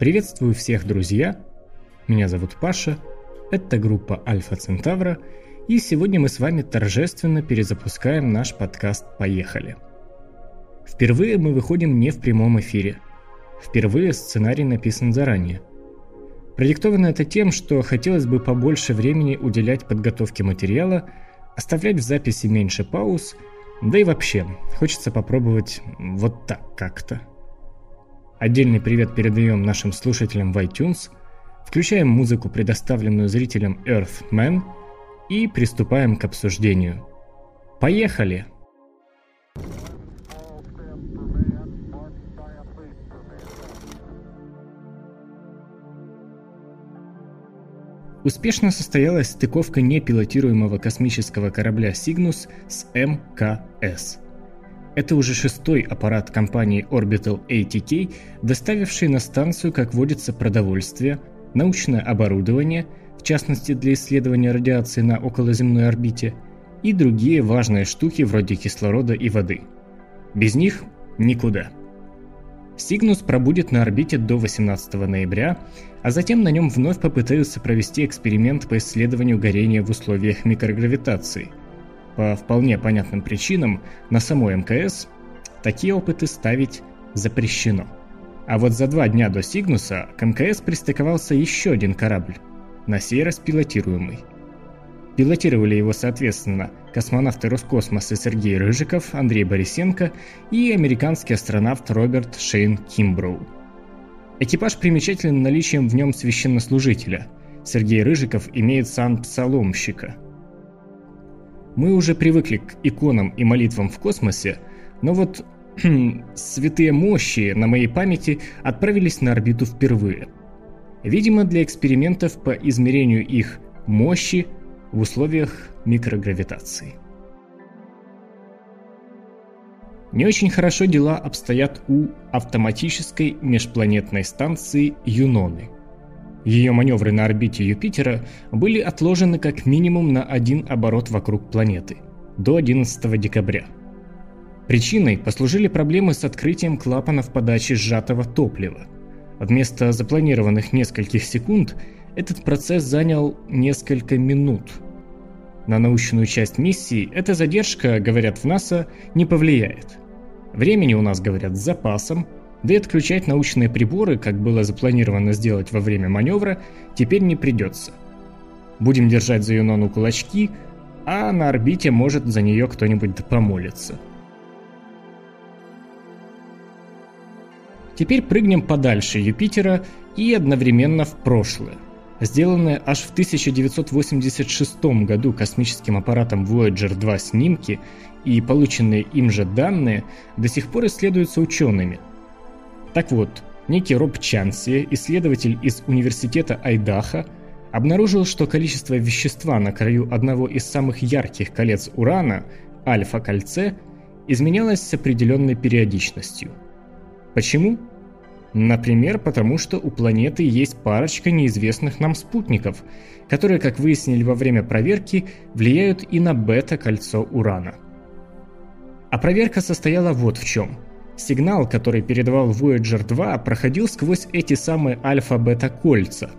Приветствую всех, друзья! Меня зовут Паша, это группа Альфа Центавра, и сегодня мы с вами торжественно перезапускаем наш подкаст «Поехали». Впервые мы выходим не в прямом эфире. Впервые сценарий написан заранее. Продиктовано это тем, что хотелось бы побольше времени уделять подготовке материала, оставлять в записи меньше пауз, да и вообще, хочется попробовать вот так как-то. Отдельный привет передаем нашим слушателям в iTunes, включаем музыку, предоставленную зрителям Earthman, и приступаем к обсуждению. Поехали! Успешно состоялась стыковка непилотируемого космического корабля «Сигнус» с МКС – это уже шестой аппарат компании Orbital ATK, доставивший на станцию, как водится, продовольствие, научное оборудование, в частности для исследования радиации на околоземной орбите, и другие важные штуки вроде кислорода и воды. Без них никуда. Сигнус пробудет на орбите до 18 ноября, а затем на нем вновь попытаются провести эксперимент по исследованию горения в условиях микрогравитации – по вполне понятным причинам на самой МКС такие опыты ставить запрещено. А вот за два дня до Сигнуса к МКС пристыковался еще один корабль, на сей раз пилотируемый. Пилотировали его, соответственно, космонавты Роскосмоса Сергей Рыжиков, Андрей Борисенко и американский астронавт Роберт Шейн Кимброу. Экипаж примечателен наличием в нем священнослужителя. Сергей Рыжиков имеет сан псаломщика – мы уже привыкли к иконам и молитвам в космосе, но вот святые мощи на моей памяти отправились на орбиту впервые. Видимо, для экспериментов по измерению их мощи в условиях микрогравитации. Не очень хорошо дела обстоят у автоматической межпланетной станции Юноны – ее маневры на орбите Юпитера были отложены как минимум на один оборот вокруг планеты до 11 декабря. Причиной послужили проблемы с открытием клапанов подачи сжатого топлива. Вместо запланированных нескольких секунд этот процесс занял несколько минут. На научную часть миссии эта задержка, говорят в НАСА, не повлияет. Времени у нас, говорят, с запасом – да и отключать научные приборы, как было запланировано сделать во время маневра, теперь не придется. Будем держать за Юнону кулачки, а на орбите может за нее кто-нибудь да помолится. Теперь прыгнем подальше Юпитера и одновременно в прошлое. Сделанные аж в 1986 году космическим аппаратом Voyager 2 снимки и полученные им же данные до сих пор исследуются учеными – так вот, некий Роб Чанси, исследователь из университета Айдаха, обнаружил, что количество вещества на краю одного из самых ярких колец урана, альфа-кольце, изменялось с определенной периодичностью. Почему? Например, потому что у планеты есть парочка неизвестных нам спутников, которые, как выяснили во время проверки, влияют и на бета-кольцо урана. А проверка состояла вот в чем – Сигнал, который передавал Voyager 2, проходил сквозь эти самые альфа-бета-кольца.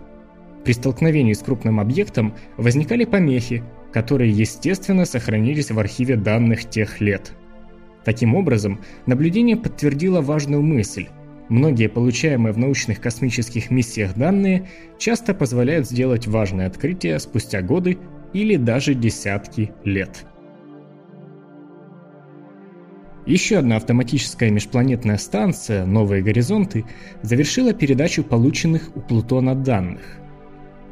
При столкновении с крупным объектом возникали помехи, которые, естественно, сохранились в архиве данных тех лет. Таким образом, наблюдение подтвердило важную мысль. Многие получаемые в научных космических миссиях данные часто позволяют сделать важное открытие спустя годы или даже десятки лет. Еще одна автоматическая межпланетная станция «Новые горизонты» завершила передачу полученных у Плутона данных.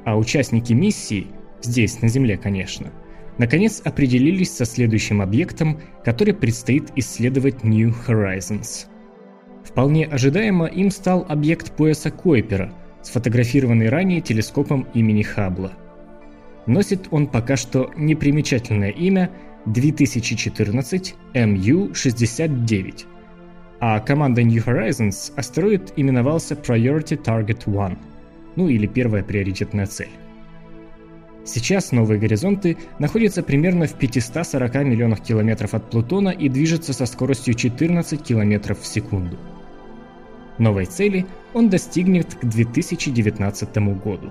А участники миссии, здесь, на Земле, конечно, наконец определились со следующим объектом, который предстоит исследовать New Horizons. Вполне ожидаемо им стал объект пояса Койпера, сфотографированный ранее телескопом имени Хаббла. Носит он пока что непримечательное имя – 2014 MU-69, а команда New Horizons астероид именовался Priority Target 1, ну или первая приоритетная цель. Сейчас новые горизонты находятся примерно в 540 миллионах километров от Плутона и движется со скоростью 14 километров в секунду. Новой цели он достигнет к 2019 году.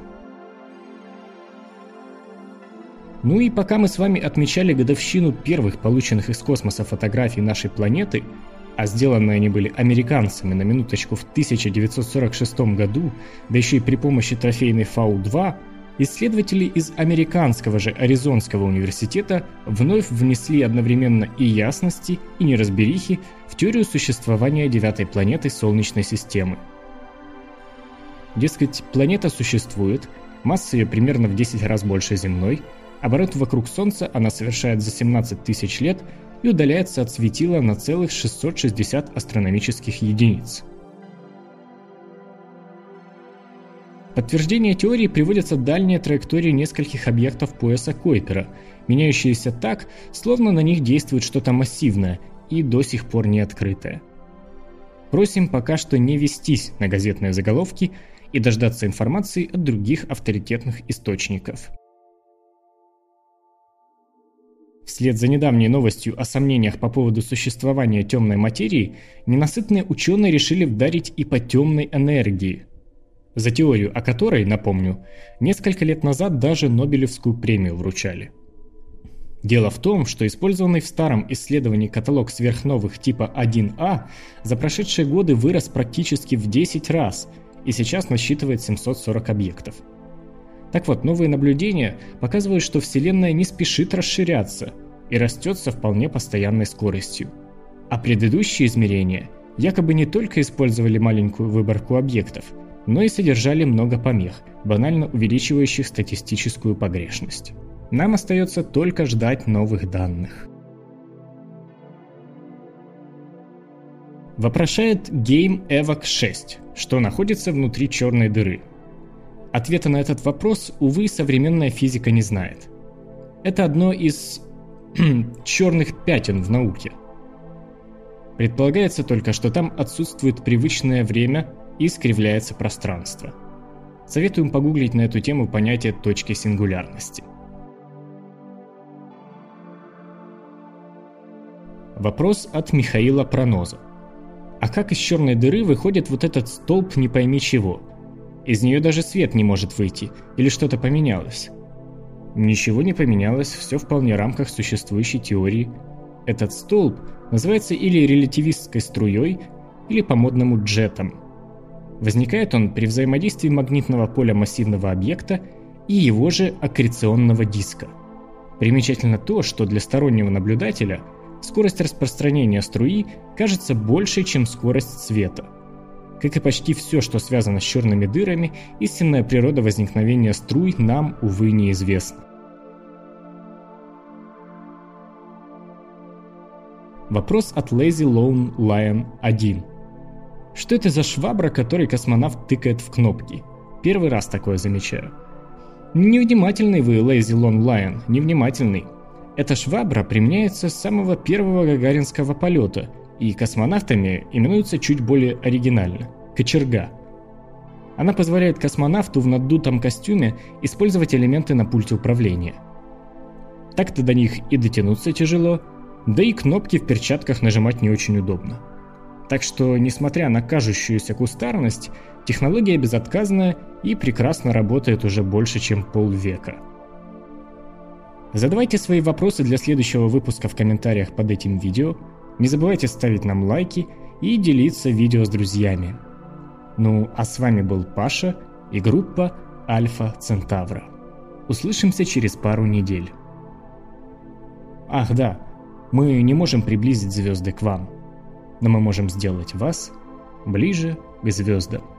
Ну и пока мы с вами отмечали годовщину первых полученных из космоса фотографий нашей планеты, а сделанные они были американцами на минуточку в 1946 году, да еще и при помощи трофейной Фау-2, исследователи из американского же Аризонского университета вновь внесли одновременно и ясности, и неразберихи в теорию существования девятой планеты Солнечной системы. Дескать, планета существует, масса ее примерно в 10 раз больше земной – Оборот вокруг Солнца она совершает за 17 тысяч лет и удаляется от светила на целых 660 астрономических единиц. Подтверждение теории приводятся дальние траектории нескольких объектов пояса Койпера, меняющиеся так, словно на них действует что-то массивное и до сих пор не открытое. Просим пока что не вестись на газетные заголовки и дождаться информации от других авторитетных источников. Вслед за недавней новостью о сомнениях по поводу существования темной материи, ненасытные ученые решили вдарить и по темной энергии. За теорию о которой, напомню, несколько лет назад даже Нобелевскую премию вручали. Дело в том, что использованный в старом исследовании каталог сверхновых типа 1А за прошедшие годы вырос практически в 10 раз и сейчас насчитывает 740 объектов – так вот, новые наблюдения показывают, что Вселенная не спешит расширяться и растет со вполне постоянной скоростью. А предыдущие измерения якобы не только использовали маленькую выборку объектов, но и содержали много помех, банально увеличивающих статистическую погрешность. Нам остается только ждать новых данных. Вопрошает Game Evoc 6, что находится внутри черной дыры – Ответа на этот вопрос, увы, современная физика не знает. Это одно из черных пятен в науке. Предполагается только, что там отсутствует привычное время и искривляется пространство. Советуем погуглить на эту тему понятие точки сингулярности. Вопрос от Михаила Проноза. А как из черной дыры выходит вот этот столб не пойми чего – из нее даже свет не может выйти, или что-то поменялось. Ничего не поменялось, все вполне в рамках существующей теории. Этот столб называется или релятивистской струей, или по-модному джетом. Возникает он при взаимодействии магнитного поля массивного объекта и его же аккреционного диска. Примечательно то, что для стороннего наблюдателя скорость распространения струи кажется большей, чем скорость света – как и почти все, что связано с черными дырами, истинная природа возникновения струй нам, увы, неизвестна. Вопрос от Lazy Lone Lion 1. Что это за швабра, которой космонавт тыкает в кнопки? Первый раз такое замечаю. Невнимательный вы, Lazy Lone Lion, невнимательный. Эта швабра применяется с самого первого гагаринского полета и космонавтами именуется чуть более оригинально – кочерга. Она позволяет космонавту в наддутом костюме использовать элементы на пульте управления. Так-то до них и дотянуться тяжело, да и кнопки в перчатках нажимать не очень удобно. Так что, несмотря на кажущуюся кустарность, технология безотказная и прекрасно работает уже больше, чем полвека. Задавайте свои вопросы для следующего выпуска в комментариях под этим видео – не забывайте ставить нам лайки и делиться видео с друзьями. Ну, а с вами был Паша и группа Альфа Центавра. Услышимся через пару недель. Ах да, мы не можем приблизить звезды к вам, но мы можем сделать вас ближе к звездам.